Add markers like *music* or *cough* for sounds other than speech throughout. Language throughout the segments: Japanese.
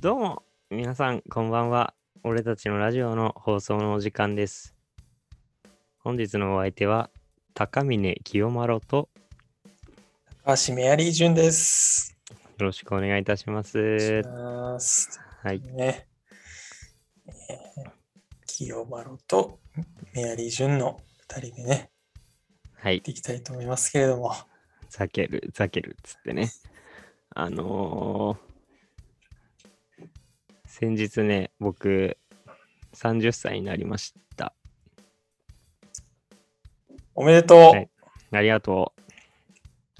どうも、皆さん、こんばんは。俺たちのラジオの放送のお時間です。本日のお相手は、高峰清丸と、高橋メアリージュンです。よろしくお願いいたしまおす。ますはい。ね。えー清丸とメアリージュンの二人でね、はいやっ。ていきたいと思いますけれども。ザケル、ザケルっつってね。あのー先日ね、僕、30歳になりました。おめでとう、はいありがとう。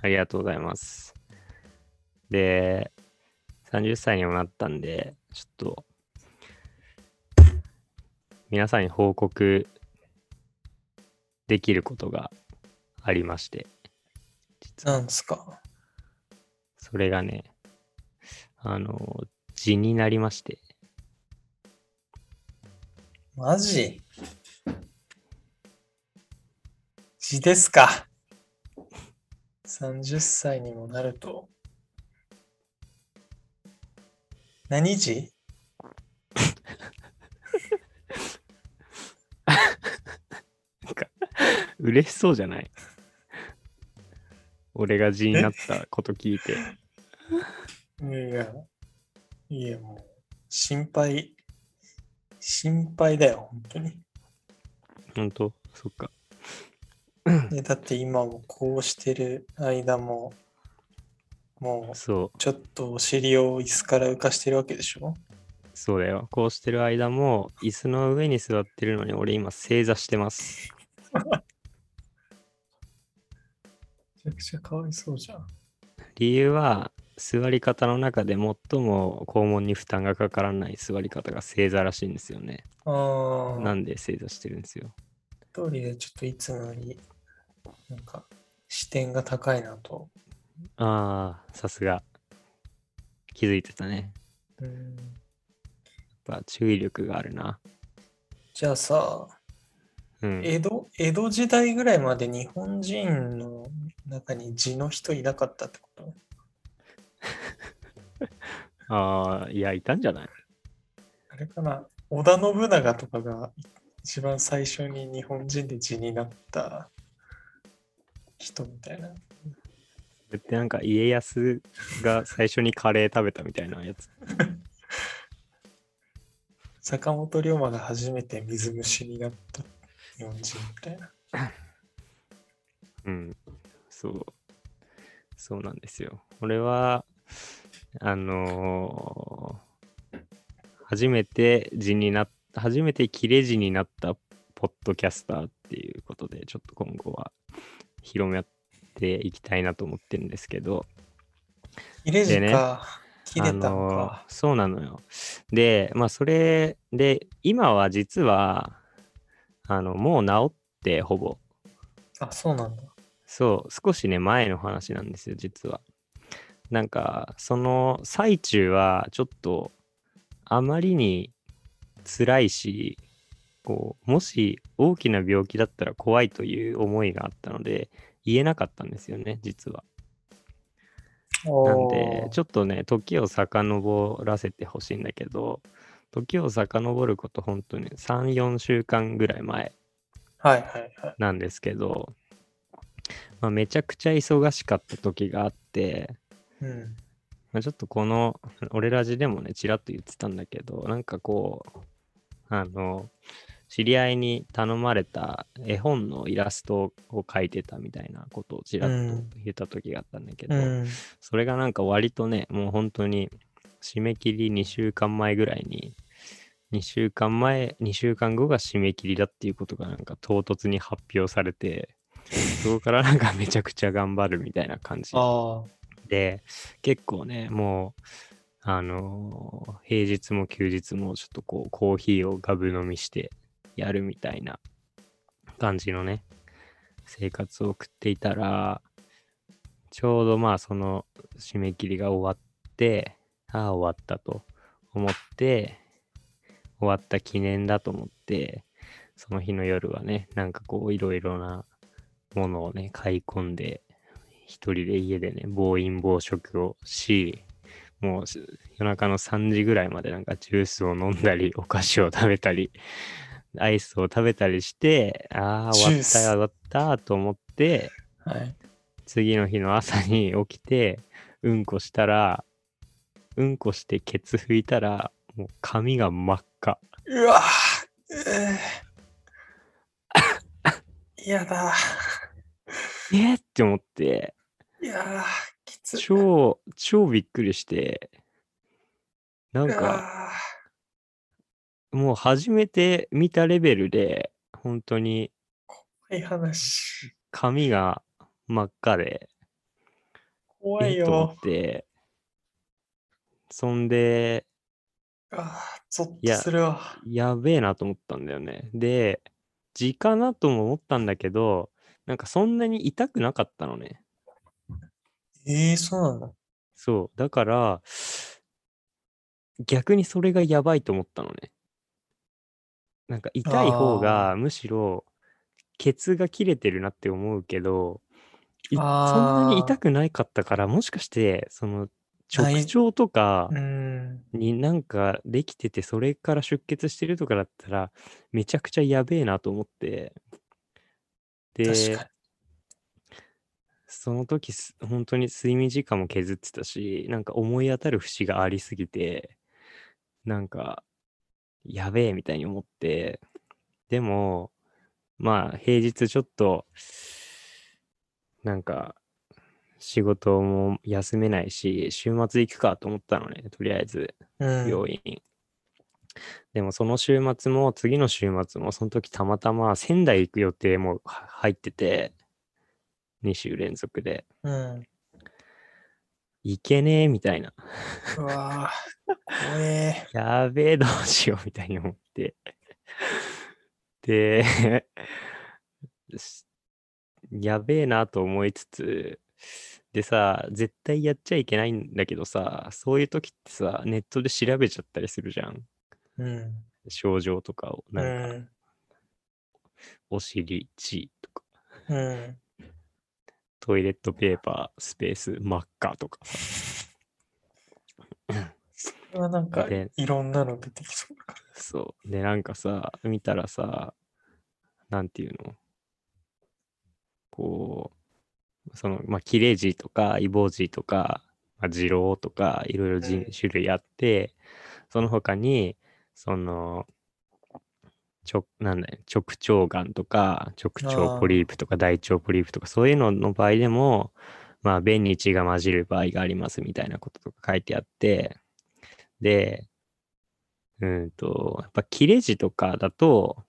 ありがとうございます。で、30歳にもなったんで、ちょっと、皆さんに報告できることがありまして、なんですか？それがね、あの、字になりまして、マジ？字ですか ?30 歳にもなると。何字嬉しそうじゃない？俺が字になったこと聞いて。いや、いやもう、心配、心配だよ、本当に。本当？そっか。でだって今もこうしてる間も、もうそう。ちょっとお尻を椅子から浮かしてるわけでしょ？そうだよ。こうしてる間も、椅子の上に座ってるのに、俺今正座してます。*laughs* めちゃくちゃかわいそうじゃん。理由は、座り方の中で最も肛門に負担がかからない座り方が正座らしいんですよね。ああ、なんで正座してるんですよ。通りでちょっといつもより、なんか視点が高いなと。ああ、さすが。気づいてたね。うん、やっぱ注意力があるな。じゃあさ、うん。江戸、江戸時代ぐらいまで日本人の中に字の人いなかったってこと？ああ、いや、いたんじゃない？あれかな織田信長とかが一番最初に日本人で字になった人みたいな。それってなんか家康が最初にカレー食べたみたいなやつ。*laughs* 坂本龍馬が初めて水虫になった日本人みたいな。うん。そう。そうなんですよ。俺は、あのー初めて字になっ初めて切れ字になったポッドキャスターっていうことで、ちょっと今後は広めていきたいなと思ってるんですけど、切れ字でねか。切れたあのーのか。そうなのよ。で、まあ、それで、今は実は、あの、もう治って、ほぼ。あ、そうなんだ。そう、少しね、前の話なんですよ、実は。なんか、その最中は、ちょっと、あまりに辛いし、こう、もし大きな病気だったら怖いという思いがあったので、言えなかったんですよね、実は。なんで、ちょっとね、時を遡らせてほしいんだけど、時を遡ること、本当に3、4週間ぐらい前。なんですけど、まあ、めちゃくちゃ忙しかった時があって、うん。まあ、ちょっとこの、俺ラジでもね、ちらっと言ってたんだけど、なんかこう、あの、知り合いに頼まれた絵本のイラストを描いてたみたいなことをちらっとうん言った時があったんだけど、うん。それがなんか割とね、もう本当に締め切り2週間前ぐらいに、2週間前、2週間後が締め切りだっていうことがなんか唐突に発表されて、そこからなんかめちゃくちゃ頑張るみたいな感じ。で、結構ね、もう、あのー平日も休日もちょっとこう、コーヒーをガブ飲みしてやるみたいな感じのね、生活を送っていたら、ちょうどまあその締め切りが終わって、ああ、終わったと思って、終わった記念だと思って、その日の夜はね、なんかこういろいろなものをね、買い込んで、一人で家でね、暴飲暴食をし、もうし夜中の3時ぐらいまでなんかジュースを飲んだり、お菓子を食べたり、アイスを食べたりして、ああ、終わった終わったと思って、はい。次の日の朝に起きて、うんこしたら、うんこしてケツ拭いたら、もう髪が真っ赤。うわぁ、えー、*laughs* やだ。えーって思って、いやー、きつい。超、超びっくりして、なんうか、わもう初めて見たレベルで、本当にーいい話。髪が真っ赤で、怖いよっ。て、そんで、あーゾッとするわ。やべえなと思ったんだよね。で、痔かなとも思ったんだけど、なんかそんなに痛くなかったのね。えー、そうなのそう。だから、逆にそれがやばいと思ったのね。なんか痛い方がむしろケツが切れてるなって思うけど、いそんなに痛くないかったから、もしかして、その直腸とか。になんかできてて、それから出血してるとかだったら、めちゃくちゃやべえなと思って。で確、かその時す、本当に睡眠時間も削ってたし、なんか思い当たる節がありすぎて、なんか、やべえみたいに思って、でも、まあ、平日ちょっと、なんか、仕事も休めないし、週末行くかと思ったのね、とりあえず、に。うん。病院。でもその週末も次の週末もその時たまたま仙台行く予定もは入ってて2週連続でうん。行けねえみたいなうわぁ、怖え *laughs* やべえどうしようみたいに思ってで *laughs* しやべえなと思いつつでさ絶対やっちゃいけないんだけどさそういう時ってさネットで調べちゃったりするじゃんうん。症状とかをうなんか、ん。お尻血とかうん。トイレットペーパースペース真っ赤とか。さそれはなんかで、いろんなの出てきそうだかそう。でなんかさ見たらさなんていうの？こうそのまあ切れ字とかイボ痔とか、まあ、痔瘻とかいろいろじうん。種類あってその他にそのちょなんだよ。直腸がんとか直腸ポリープとか大腸ポリープとかそういうのの場合でもまあ便に血が混じる場合がありますみたいなこととか書いてあってでうんとやっぱ切れ字とかだと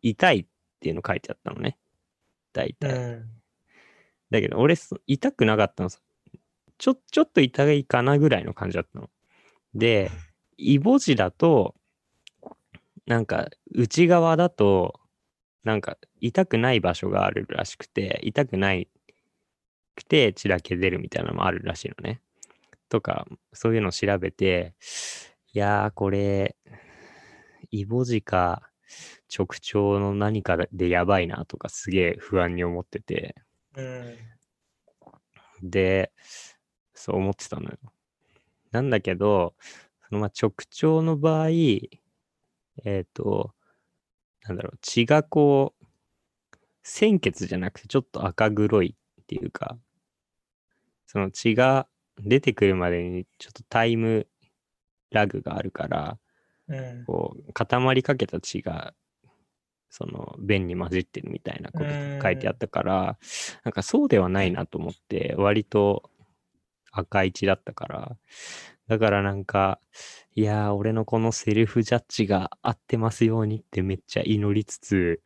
痛いっていうの書いてあったのね。大ら。体、うん。だけど俺そ痛くなかったのさ。ちょちょっと痛いかなぐらいの感じだったの。で *laughs* イボ痔だとなんか内側だとなんか痛くない場所があるらしくて痛くないくて血だけ出るみたいなのもあるらしいのねとかそういうのを調べていやーこれイボ痔か直腸の何かでやばいなとかすげえ不安に思っててうん。で、そう思ってたのよ。なんだけど、そのまあ直腸の場合、えっ、と、なんだろう、血がこう、鮮血じゃなくてちょっと赤黒いっていうか、その血が出てくるまでにちょっとタイムラグがあるから、うん。こう固まりかけた血がその便に混じってるみたいなことが書いてあったからなんかそうではないなと思って割と赤い血だったからだからなんかいやー俺のこのセルフジャッジが合ってますようにってめっちゃ祈りつつ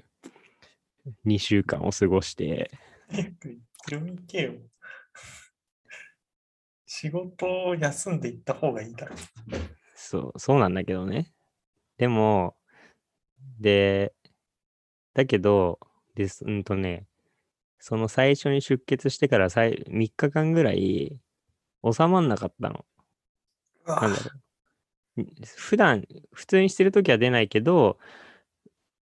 2週間を過ごして。*laughs* 仕事を休んでいった方がいいだろ。そう、そうなんだけどね。でも、で、だけど、です、うんとね、その最初に出血してから3日間ぐらい収まんなかったの。なんだろう。ん普段、普通にしてるときは出ないけど、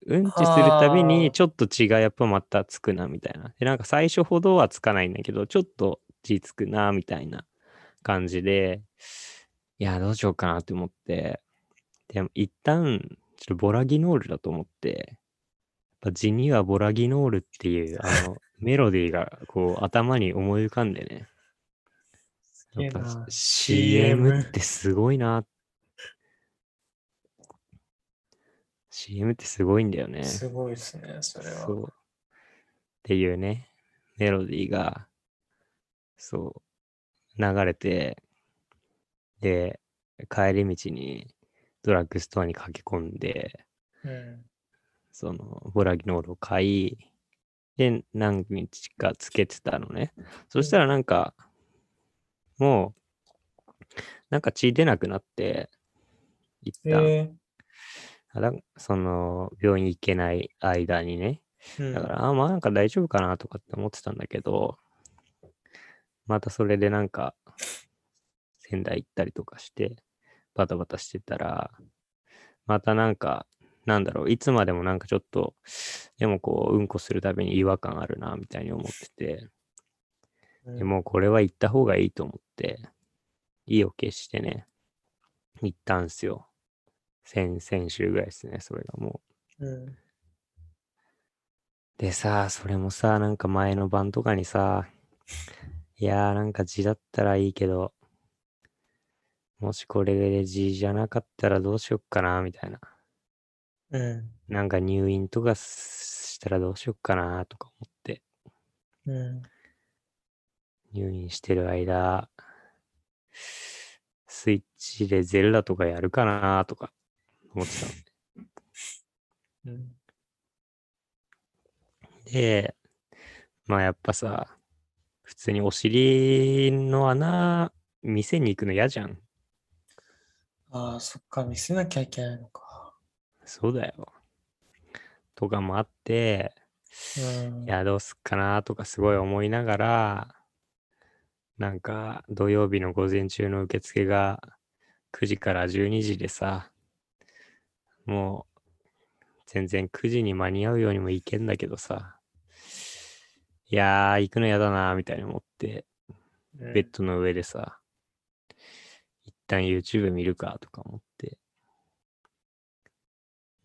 うんちするたびにちょっと血がやっぱまたつくなみたいな。で、なんか最初ほどはつかないんだけど、ちょっと血つくなみたいな感じで、いや、どうしようかなって思って、でも一旦、ちょっとボラギノールだと思って、やっぱ字にはボラギノールっていう、あの、メロディーがこう頭に思い浮かんでね、やっぱ CM ってすごいな。CM ってすごいんだよね。すごいですね、それは。そう。っていうね、メロディーが、そう、流れて、で、帰り道にドラッグストアに駆け込んで、うん。その、ボラギノールを買い、で、何日かつけてたのね。そしたらなんか、もう、なんか血出なくなって、一旦、え。あだその、病院行けない間にね。ー、うん。だから、あまあなんか大丈夫かなとかって思ってたんだけど、またそれでなんか、仙台行ったりとかして、バタバタしてたら、またなんか、なんだろう、いつまでもなんかちょっと、でもこう、うんこするたびに違和感あるな、みたいに思ってて、うん。でもうこれは行った方がいいと思って、意を決してね、行ったんすよ。先、先週ぐらいですね、それがもう。うん。でさ、それもさ、なんか前の晩とかにさ、いやーなんか字だったらいいけど、もしこれで字じゃなかったらどうしよっかな、みたいな。うん。なんか入院とかしたらどうしよっかな、とか思って。うん。入院してる間、スイッチでゼルダとかやるかな、とか思ってたの。うん。で、まあやっぱさ、普通にお尻の穴見せに行くの嫌じゃん。ああ、そっか、見せなきゃいけないのか。そうだよ。とかもあって、うん。いや、どうすっかなとかすごい思いながら、なんか土曜日の午前中の受付が9時から12時でさ、もう全然9時に間に合うようにも行けんだけどさ、いやー、行くの嫌だなみたいに思って、うん。ベッドの上でさ、一旦 YouTube 見るかとか思って、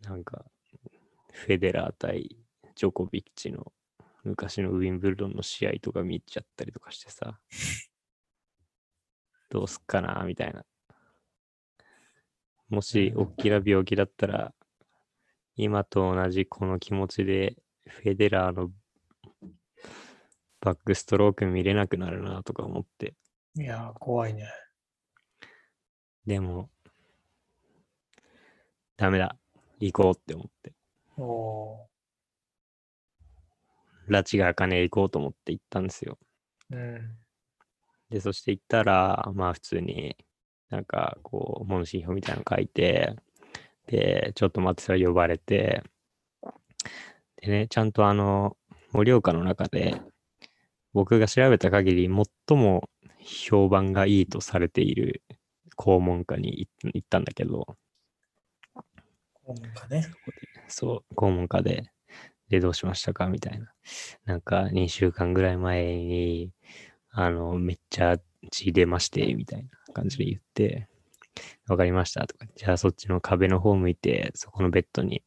なんか、フェデラー対ジョコビッチの昔のウィンブルドンの試合とか見ちゃったりとかしてさ、*laughs* どうすっかなみたいな。もし、うん大きな病気だったら、今と同じこの気持ちで、フェデラーのバックストローク見れなくなるなとか思って。いやー、怖いね。でも、ダメだ。行こうって思って。おお拉致が開かねえ行こうと思って行ったんですよ。ー。うん。で、そして行ったら、まあ普通になんかこう、問診票みたいなの書いて、で、ちょっと待ってたら呼ばれて、でね、ちゃんとあの、盛岡の中で、僕が調べた限り最も評判がいいとされている肛門科に行行ったんだけど、なんかね。そう、肛門科で、で、どうしましたか？みたいな。なんか、2週間ぐらい前に、あの、めっちゃ血出まして、みたいな感じで言って、わかりましたとか、じゃあそっちの壁の方向いて、そこのベッドに、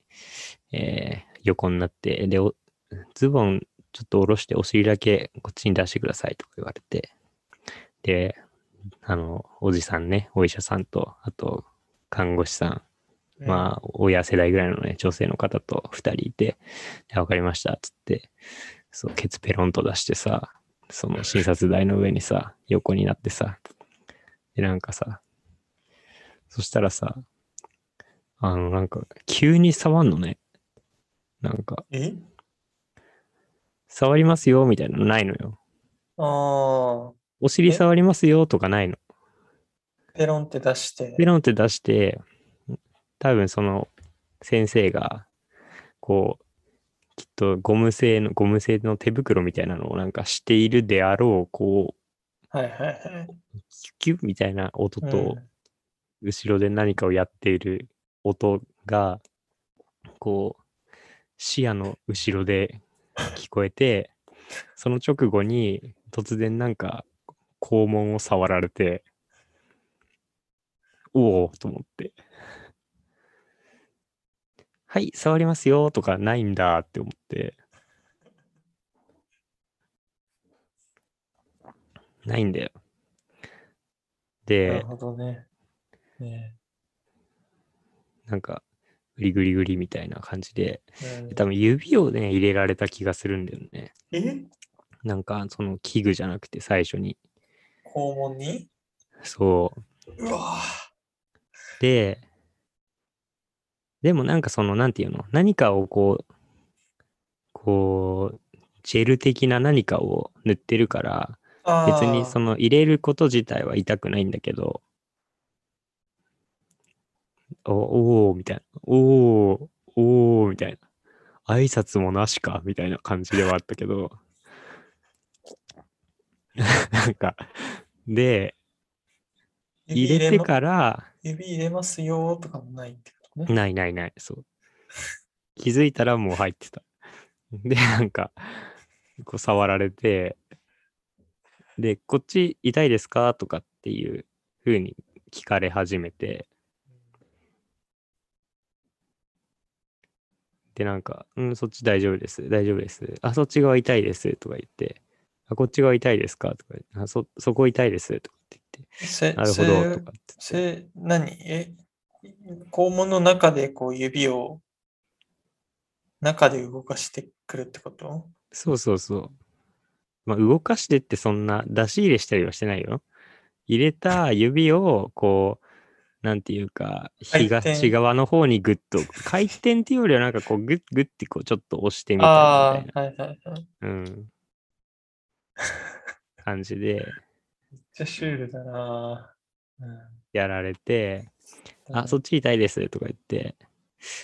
えー横になって、で、ズボンちょっと下ろしてお尻だけこっちに出してくださいとか言われて、で、あの、おじさんね、お医者さんと、あと、看護師さん、まあ、親世代ぐらいのね、女性の方と二人いて、でわかりました、つって、そう、ケツペロンと出してさ、その診察台の上にさ、横になってさ、で、なんかさ、そしたらさ、あの、なんか、急に触んのね。なんか、触りますよ、みたいなのないのよ。ああ、お尻え？触りますよ、とかないの。ペロンって出して。ペロンって出して、多分その先生が、こう、きっとゴム製の、ゴム製の手袋みたいなのをなんかしているであろう、こう、はいはいはい。キュッキュッみたいな音うと、ん後ろで何かをやっている音が、こう、視野の後ろで聞こえて、その直後に突然なんか、肛門を触られて、おおと思って。はい、触りますよとかないんだって思って。ないんだよ。なでる、ほどね。ねなんか、グリグリグリみたいな感じで、うん多分指をね、入れられた気がするんだよね。え？なんか、その器具じゃなくて最初に。肛門に？そう。うわで、でもなんかその、なんていうの？何かをこう、こう、ジェル的な何かを塗ってるから、あ別にその入れること自体は痛くないんだけど、おおーみたいな、おーおーみたいな、挨拶もなしかみたいな感じではあったけど、*laughs* なんか、で、入れてらから、指入れますよとかもないってね。ないないない、そう。気づいたらもう入ってた。*laughs* で、なんか、こう触られて、で、こっち痛いですか？とかっていう風に聞かれ始めて、で、なんか、うん、そっち大丈夫です、大丈夫です。あ、そっち側痛いです。とか言って、あ、こっち側痛いですか？とかあ、そ、そこ痛いです。とかって言って、せなるほど、せとかって言って。せ何？え肛門の中でこう指を中で動かしてくるってこと？そうそうそう。まあ、動かしてってそんな出し入れしたりはしてないよ。入れた指をこう、なんていうか、東側の方にグッと、回転っていうよりはなんかこうグッグッてこうちょっと押してみたりみたいな、はいはいはい。うん、感じで *laughs* めっちゃシュールだなぁ。うんやられて、あ、そっち痛いですとか言って、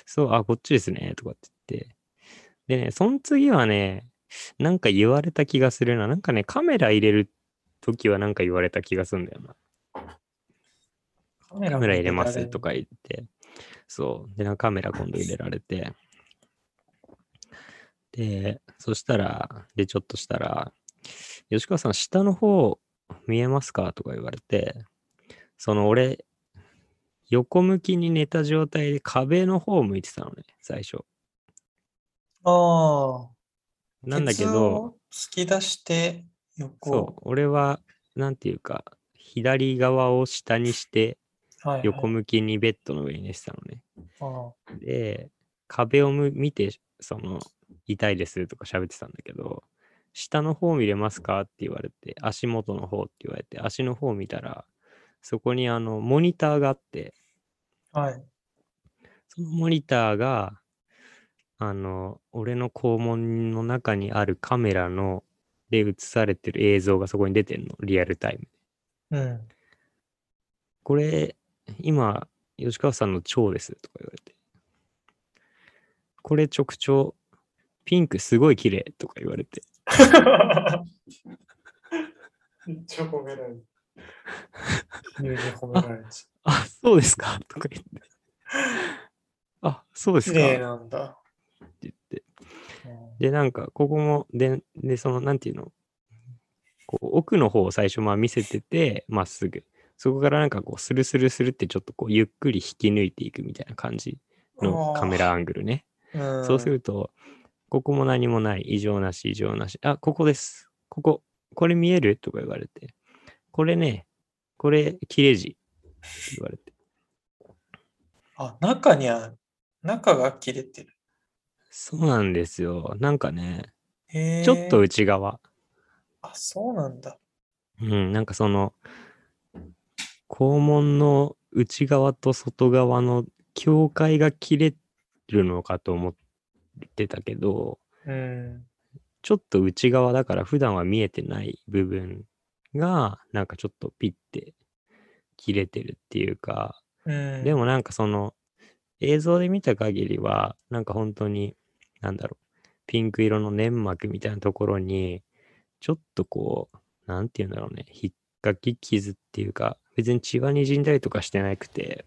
そう、あ、こっちですねとかって言って。でね、その次はね、なんか言われた気がするな。なんかね、カメラ入れるときはなんか言われた気がするんだよな。カメラ入れます？とか。か言って。そう。で、なんかカメラ今度入れられて。で、そしたら、で、ちょっとしたら、吉川さん、下の方見えますか？とか言われて、その俺、横向きに寝た状態で壁の方を向いてたのね、最初。ああ。なんだけど、を突き出して横。そう、俺は、なんていうか、左側を下にして、はいはい、横向きにベッドの上に寝てたのね。あで、壁をむ見て、その、痛いですとか喋ってたんだけど、下の方見れますかって言われて、足元の方って言われて、足の方見たら、そこにあの、モニターがあって、あ。はい。そのモニターが、あの、俺の肛門の中にあるカメラの、で映されてる映像がそこに出てんの、リアルタイム。うん。これ、今、吉川さんの腸ですとか言われて。これ直腸、ピンクすごい綺麗とか言われて。めっちゃ褒められる。*laughs* 急に褒められちゃあ、そうですか？*laughs* とか言って。あ、そうですか？ってなんだ。言って。うんで、なんか、ここも、で、で、その、なんていうの、こう、奥の方を最初、まあ見せてて、まっすぐ。そこからなんかこう、スルスルスルってちょっとこう、ゆっくり引き抜いていくみたいな感じのカメラアングルね。うん、そうすると、ここも何もない、異常なし、異常なし。あ、ここです。ここ、これ見える？とか言われて。これね、これ、切れ字。って言われて。あ、中には、中が切れてる。そうなんですよ。なんかね。ちょっと内側。あ、そうなんだ。うん、なんかその、肛門の内側と外側の境界が切れるのかと思ってたけど、うん。ちょっと内側だから普段は見えてない部分が、なんかちょっとピッて切れてるっていうか、うん、でもなんかその映像で見た限りは、なんか本当に、なんだろう、ピンク色の粘膜みたいなところに、ちょっとこう、なんて言うんだろうね、引っかき傷っていうか、別に血が滲んだりとかしてなくて、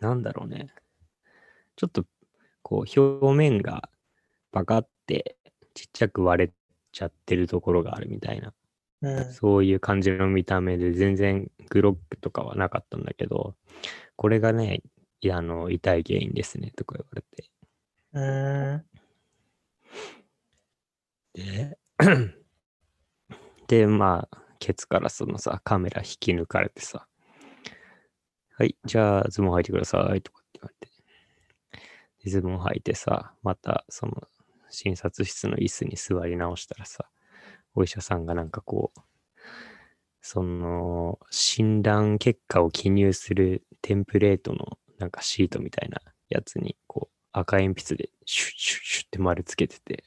なんだろうね、ちょっとこう表面がバカってちっちゃく割れちゃってるところがあるみたいなうん。そういう感じの見た目で全然グロックとかはなかったんだけど、これがね、あの痛い原因ですねとか言われて。うーん。で、*clears throat* で、まあ、ケツからそのさ、カメラ引き抜かれてさ、はい、じゃあズボン履いてくださいとかって言われて。でズボン履いてさ、またその診察室の椅子に座り直したらさ、お医者さんがなんかこう、その診断結果を記入するテンプレートのなんかシートみたいなやつにこう赤鉛筆でシュッシュッシュッって丸つけてて、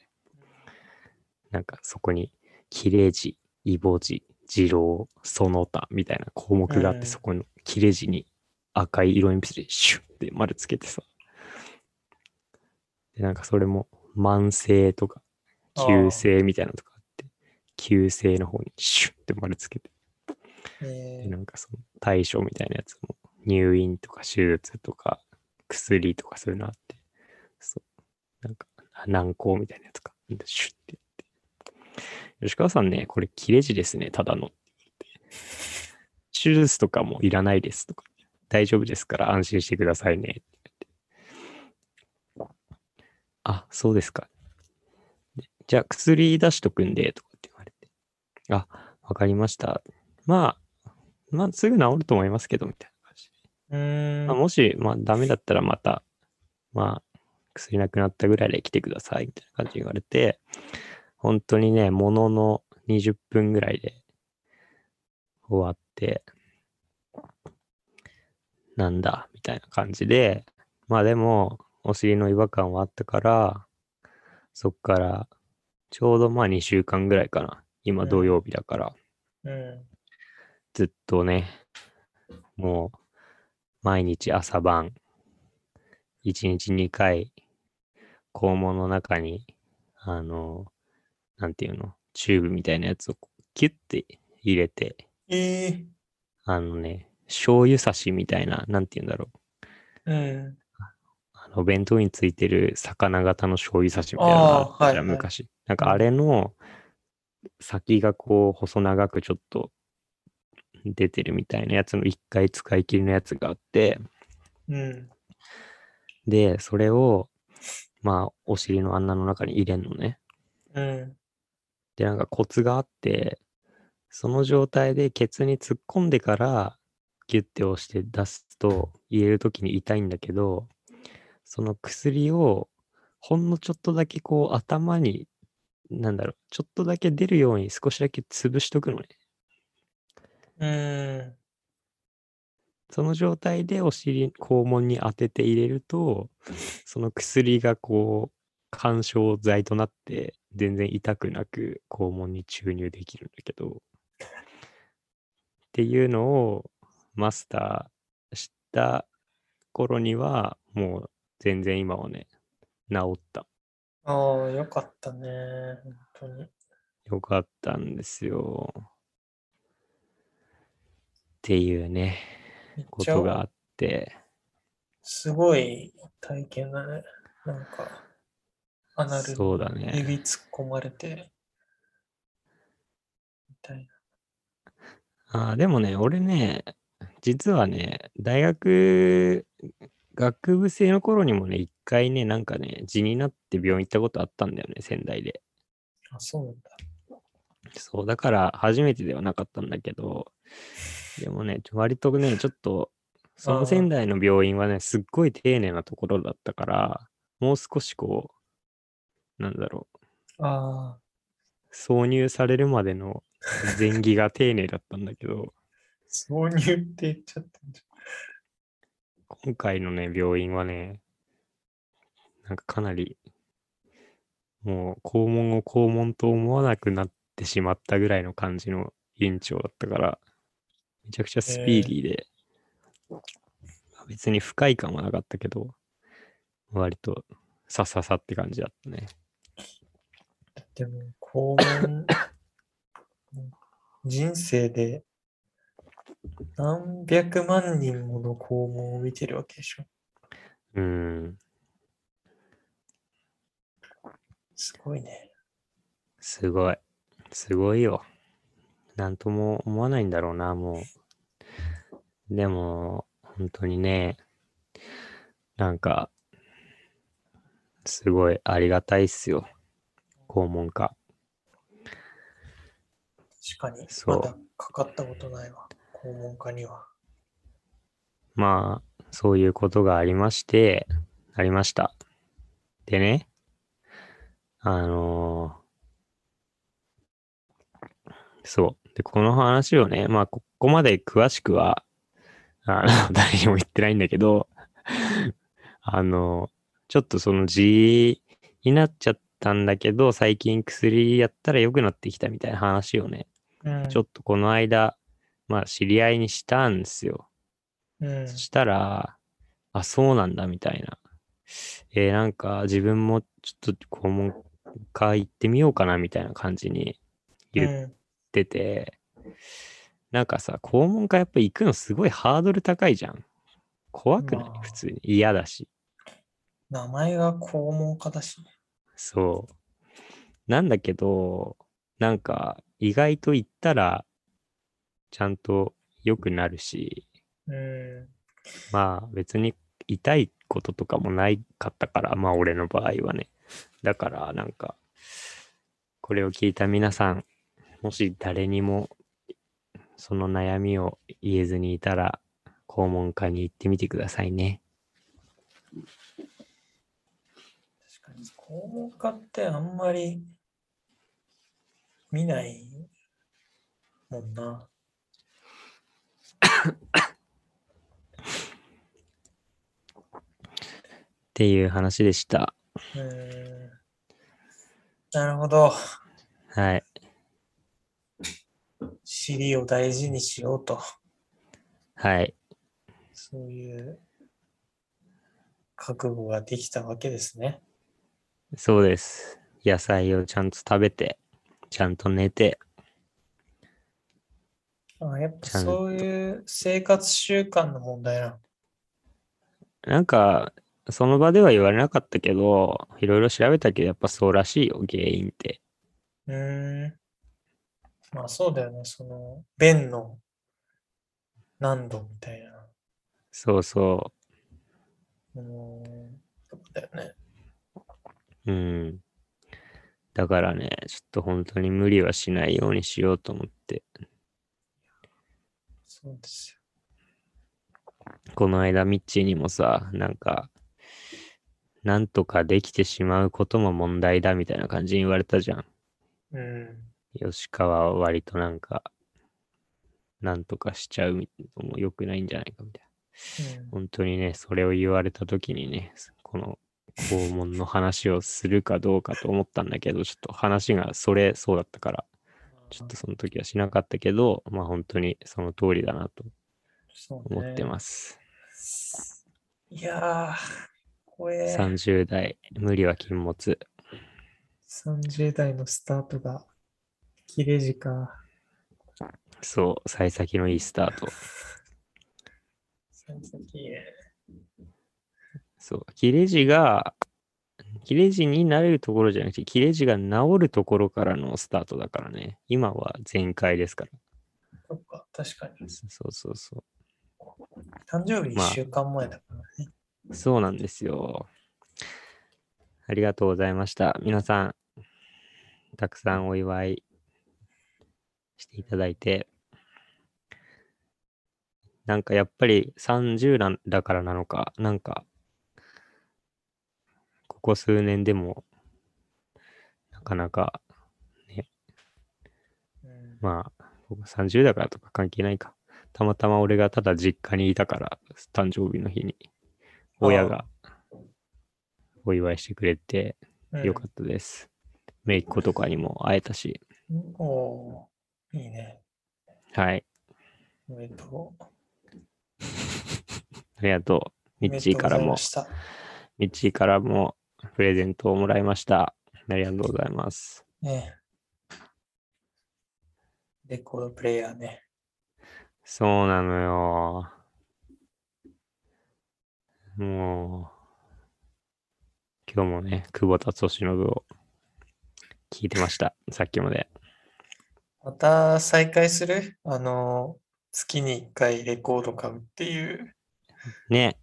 なんかそこに、切れ字、イボ字、二郎、その他みたいな項目があって、うんそこの切れ字に赤い色鉛筆でシュッって丸つけてさ。で、なんかそれも慢性とか、急性みたいなのとかあって、急性の方にシュッって丸つけて、えでなんかその対処みたいなやつも、入院とか手術とか、薬とかそういうのあって、そう、なんか軟膏みたいなやつか、シュッてやって。吉川さんね、これ切れ字ですね、ただの。手術とかもいらないですとか、大丈夫ですから安心してくださいねって言って。あ、そうですか。でじゃあ薬出しとくんで、とか。あ、わかりました。まあ、まあ、すぐ治ると思いますけど、みたいな感じで。うーん。まあ、もし、まあ、ダメだったらまた、まあ、薬なくなったぐらいで来てください、みたいな感じで言われて、本当にね、ものの20分ぐらいで終わって、なんだ、みたいな感じで、まあでも、お尻の違和感はあったから、そっから、ちょうどまあ2週間ぐらいかな。今うん土曜日だから、うん。ずっとね、もう、毎日朝晩、1日2回、肛門の中に、あの、なんていうの、チューブみたいなやつをキュッて入れて、ええあのね、醤油差しみたいな、なんていうんだろう。うん。あの、弁当についてる魚型の醤油差しみたいなのがあったじゃはいはい昔。なんかあれの先がこう細長くちょっと出てるみたいなやつの一回使い切りのやつがあって、うん。で、それを、まあ、お尻の穴の中に入れんのね。うん。で、なんかコツがあって、その状態でケツに突っ込んでから、ギュッて押して出すと、入れるときに痛いんだけど、その薬を、ほんのちょっとだけこう頭に、なんだろう、ちょっとだけ出るように少しだけ潰しとくのね。うん。その状態でお尻、肛門に当てて入れると、その薬がこう、干渉剤となって、全然痛くなく肛門に注入できるんだけど、っていうのをマスターした頃には、もう全然今はね、治った。ああ、よかったね。本当に。よかったんですよ。っていうね、ことがあって、すごい体験だね。なんか、アナルそうだにね。指突っ込まれて、みたいあーでもね、俺ね、実はね、大学、学部生の頃にもね、一回ね、なんかね、痔になって病院行ったことあったんだよね、仙台で。な。あ、そうなんだ。そう、だから初めてではなかったんだけど、でもね、割とね、ちょっと、その仙台の病院はね、すっごい丁寧なところだったから、もう少しこう、なんだろう、あ挿入されるまでの前儀が丁寧だったんだけど、あ、挿入って言っちゃってんじ今回のね、病院はね、なんかかなり、もう肛門を肛門と思わなくなってしまったぐらいの感じの院長だったから、めちゃくちゃスピーディーで、まあ別に不快感はなかったけど、割とさささって感じだったね。でも、肛門、*coughs* 人生で何百万人もの肛門を見てるわけでしょ。うーん、すごいね。すごい。すごいよ。なんとも思わないんだろうな、もう。でも、本当にね、なんか、すごいありがたいっすよ。肛門科。確かに、そうまだかかったことないわ。肛門科には。まあ、そういうことがありまして、ありました。でね、あのーそう。で、この話をね、まあ、ここまで詳しくは、あの、*laughs* 誰にも言ってないんだけど、あの、ちょっとその G になっちゃったんだけど、最近薬やったら良くなってきたみたいな話をね、うん。ちょっとこの間、まあ、知り合いにしたんですよ。うん。そしたら、あ、そうなんだ、みたいな。えーなんか自分もちょっと肛門科行ってみようかな、みたいな感じに言ってて、なんかさ、肛門科やっぱ行くのすごいハードル高いじゃん。怖くない？まあ普通に。嫌だし。名前が肛門科だしね。そう。なんだけど、なんか意外と行ったら、ちゃんと良くなるし、うん。まあ別に痛いこととかもないかったから、まあ俺の場合はね。だからなんか、これを聞いた皆さん、もし誰にもその悩みを言えずにいたら、肛門科に行ってみてくださいね。確かに、肛門科ってあんまり見ないもんな。っていう話でした。うん。なるほど。はい。尻を大事にしようと。はい。そういう覚悟ができたわけですね。そうです。野菜をちゃんと食べて、ちゃんと寝て、あやっぱそういう生活習慣の問題なの？なんか、その場では言われなかったけど、いろいろ調べたけど、やっぱそうらしいよ、原因って。うーん。まあそうだよね。その、便の難度みたいな。そうそうーん。そうだよね。う。うん。だからね、ちょっと本当に無理はしないようにしようと思って、そうですこの間ミッチーにもさ、なんか、なんとかできてしまうことも問題だみたいな感じに言われたじゃん。よ。うん。吉川は割となんか、なんとかしちゃうのも良くないんじゃないかみたいな。うん本当にね、それを言われた時にね、この肛門の話をするかどうかと思ったんだけど、ちょっと話がそれそうだったから、ちょっとその時はしなかったけど、まあ本当にその通りだなと思ってます。いやー、怖え。30代、無理は禁物。30代のスタートが切れ字か。そう、幸先のいいスタート。幸先いいね。そう、切れ字が、切れ字になれるところじゃなくて、切れ字が治るところからのスタートだからね。今は全開ですから。そっか、確かに。そうそうそ誕生日まあ1週間前だからね。う。そうなんですよ。ありがとうございました。皆さん、たくさんお祝いしていただいて、なんかやっぱり30なんだからなのか、なんか、ここ数年でも、なかなか、うんまあ、僕30だからとか関係ないか。たまたま俺がただ実家にいたから、誕生日の日に、親がお祝いしてくれてうんよかったです。めいっ子とかにも会えたし、おーいいね。はい。おめでとう。*laughs* ありがとう。ミッチーからもミッチーからもプレゼントをもらいました。ありがとうございます。ねレコードプレイヤーね。そうなのよ。もう、今日もね、久保田利信を聞いてました。さっきまで。また再開する？あの、月に1回レコード買うっていうね、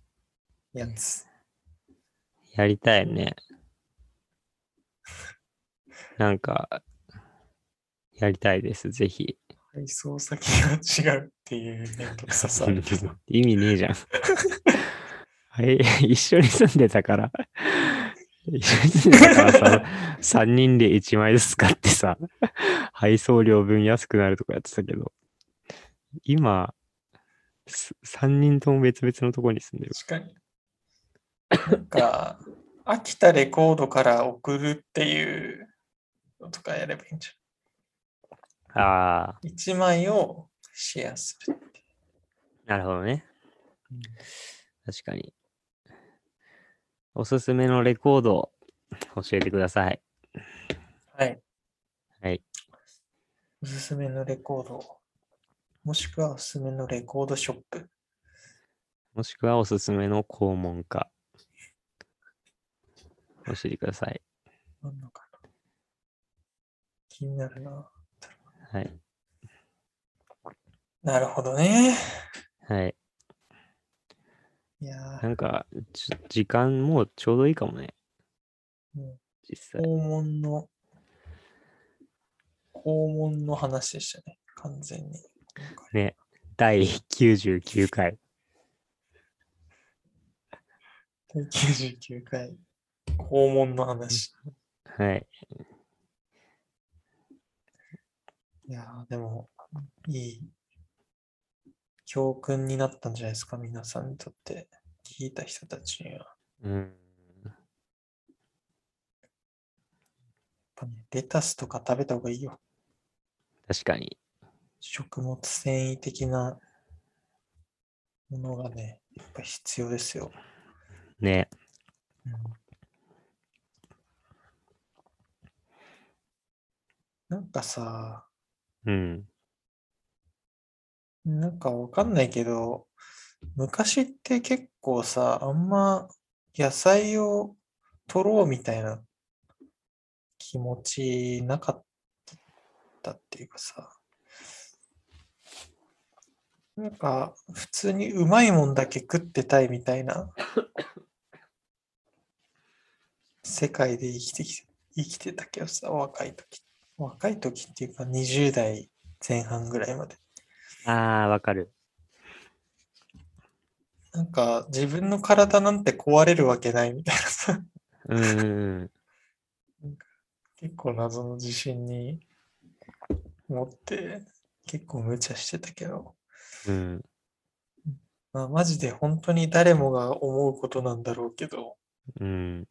やつ。やりたいね。なんか、やりたいです、ぜひ。配送先が違うっていうめんどくささあるけど。*laughs* 意味ねえじゃん。*laughs* はい、一緒に住んでたから、一緒に住んでたからさ、3人で1枚ずつ買ってさ、配送料分安くなるとかやってたけど、今、3人とも別々のところに住んでる。確かに。なんか、飽きたレコードから送るっていうのとかやればいいんじああ、ゃん。1枚をシェアするなるほどね。うん確かに。おすすめのレコードを教えてください。う。はい。はい。おすすめのレコード。もしくはおすすめのレコードショップ。もしくはおすすめの肛門家。教えてください。あんのかな気になるな。はい。なるほどね。はい。いやーなんか、ちょ時間もうちょうどいいかもね。も実際。う肛門の、肛門の話でしたね。完全に。ね。第99回。*laughs* 第99回、肛門の話。はい。いやーでも、いい教訓になったんじゃないですか、皆さんにとって。聞いた人たちには。やっうん。ぱね、レタスとか食べた方がいいよ。確かに。食物繊維的なものがね、やっぱ必要ですよ。ね。うんなんかさ、うん。なんかわかんないけど、昔って結構さ、あんま野菜を取ろうみたいな気持ちなかったっていうかさ、なんか普通にうまいもんだけ食ってたいみたいな世界で生きてきて、生きてたけどさ、若い時。若い時っていうか20代前半ぐらいまで。ああ、わかる。なんか自分の体なんて壊れるわけないみたいなさ、うんうん結構謎の自信に持って結構無茶してたけど、うん。うん。まあマジで本当に誰もが思うことなんだろうけど、うん。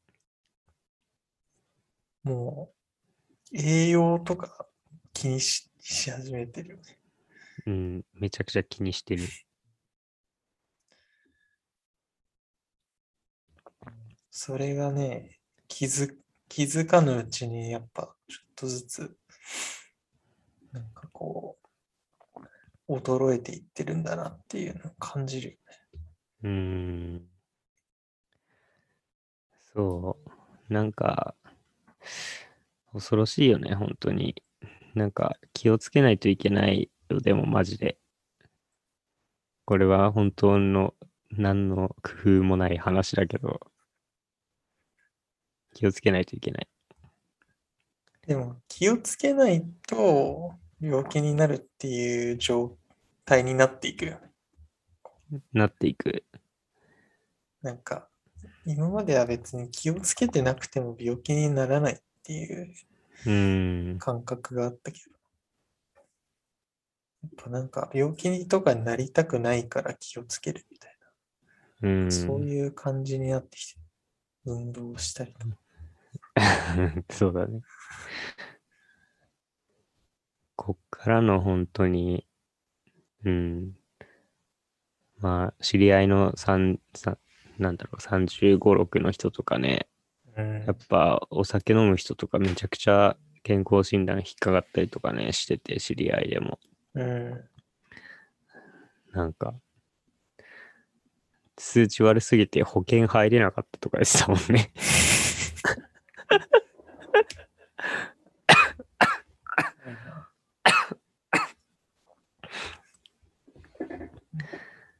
もう栄養とか気にしし始めてるよね。うん。めちゃくちゃ気にしてる。それがね、気づ気づかぬうちにやっぱちょっとずつ、なんかこう、衰えていってるんだなっていうのを感じるよね。うーん。そう。なんか、恐ろしいよね、本当に。なんか、気をつけないといけないよ、でもマジで。これは本当の、何の工夫もない話だけど、気をつけないといけない。でも気をつけないと病気になるっていう状態になっていくよね。なっていく。なんか今までは別に気をつけてなくても病気にならないっていう。感覚があったけど。やっぱなんか病気とかになりたくないから気をつけるみたいうな、ーん。そういう感じになってきて、運動をしたりとか。*laughs* そうだね。こっからの本当に、うん。まあ、知り合いの3、さなんだろう、35、6の人とかね、うんやっぱお酒飲む人とかめちゃくちゃ健康診断引っかかったりとかね、してて、知り合いでも。うん。なんか、数値悪すぎて保険入れなかったとか言ってたもんね。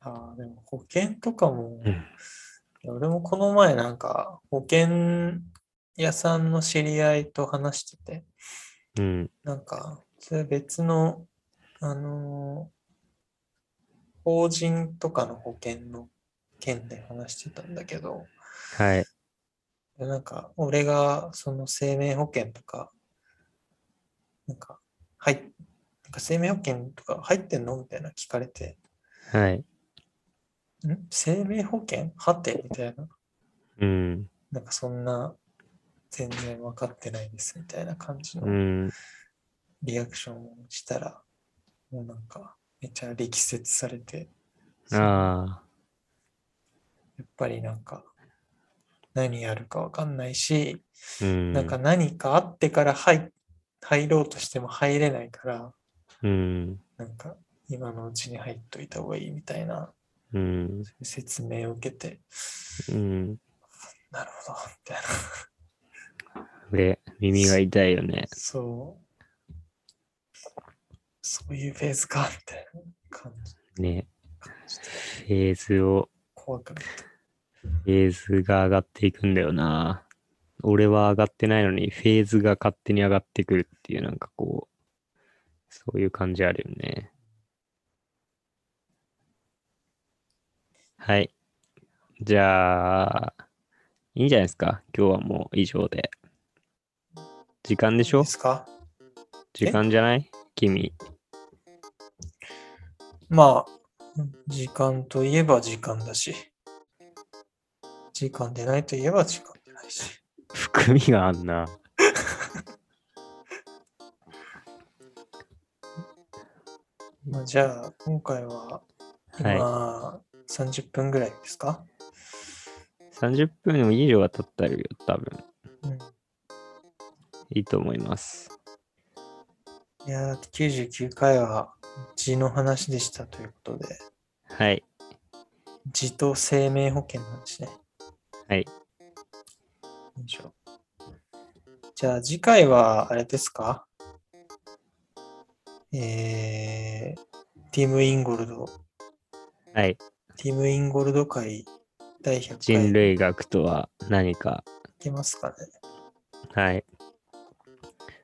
ああ、でも保険とかも、うん俺もこの前なんか保険屋さんの知り合いと話してて、うん。なんか、それ別の、あのー法人とかの保険の件で話してたんだけど、はい。でなんか、俺がその生命保険とか、なんか、はい、なんか生命保険とか入ってんの？みたいな聞かれて、はい。ん？生命保険？はてみたいな。うん。なんかそんな、全然分かってないですみたいな感じのうん。リアクションをしたら、もうなんか、めっちゃ力説されて、あやっぱりなんか、何やるか分かんないし、あ。うん。なんか何かあってから入入ろうとしても入れないから、うん。なんか今のうちに入っといた方がいいみたいなうん。説明を受けて、うん。なるほど、みたいな。で、耳が痛いよね。そう。そういうフェーズか、みたいな感じ。ね。フェーズを、怖くなった。フェーズが上がっていくんだよな。俺は上がってないのに、フェーズが勝手に上がってくるっていう、なんかこう、そういう感じあるよね。はい。じゃあ、いいんじゃないですか？今日はもう以上で。時間でしょ？いいですか？時間じゃない？君。まあ、時間といえば時間だし、時間でないといえば時間でないし。含みがあんな。*laughs* まあ、じゃあ、今回は今、は30分ぐらいですか、30分以上は経ったるよ、多分。うん、いいと思います。いやー、99回は字の話でしたということで、はい。字と生命保険の話ね。はい。よいしょじゃあ次回はあれですか？えー、ティム・インゴルド、はい。ティム・インゴルド会第100回人い類学とは何か。けますかねはい。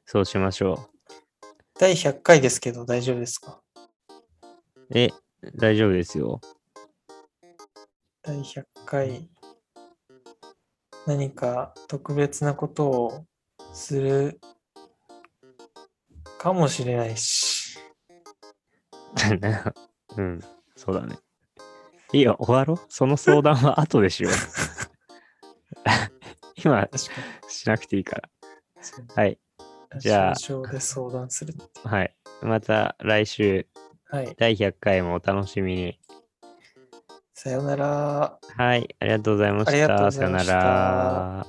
そうしましょ第100回ですけど大丈夫ですか？う。え、大丈夫ですよ。第100回何か特別なことをするかもしれないし。*laughs* うん。そうだね。いいよ、終わろう？その相談は *laughs* 後でしよう。*laughs* 今、しなくていいから。に。はい。じゃあで相談する。はい。また来週、はい。第100回もお楽しみに。さよなら。はい。ありがとうございました。ありがとうございましたさよなら。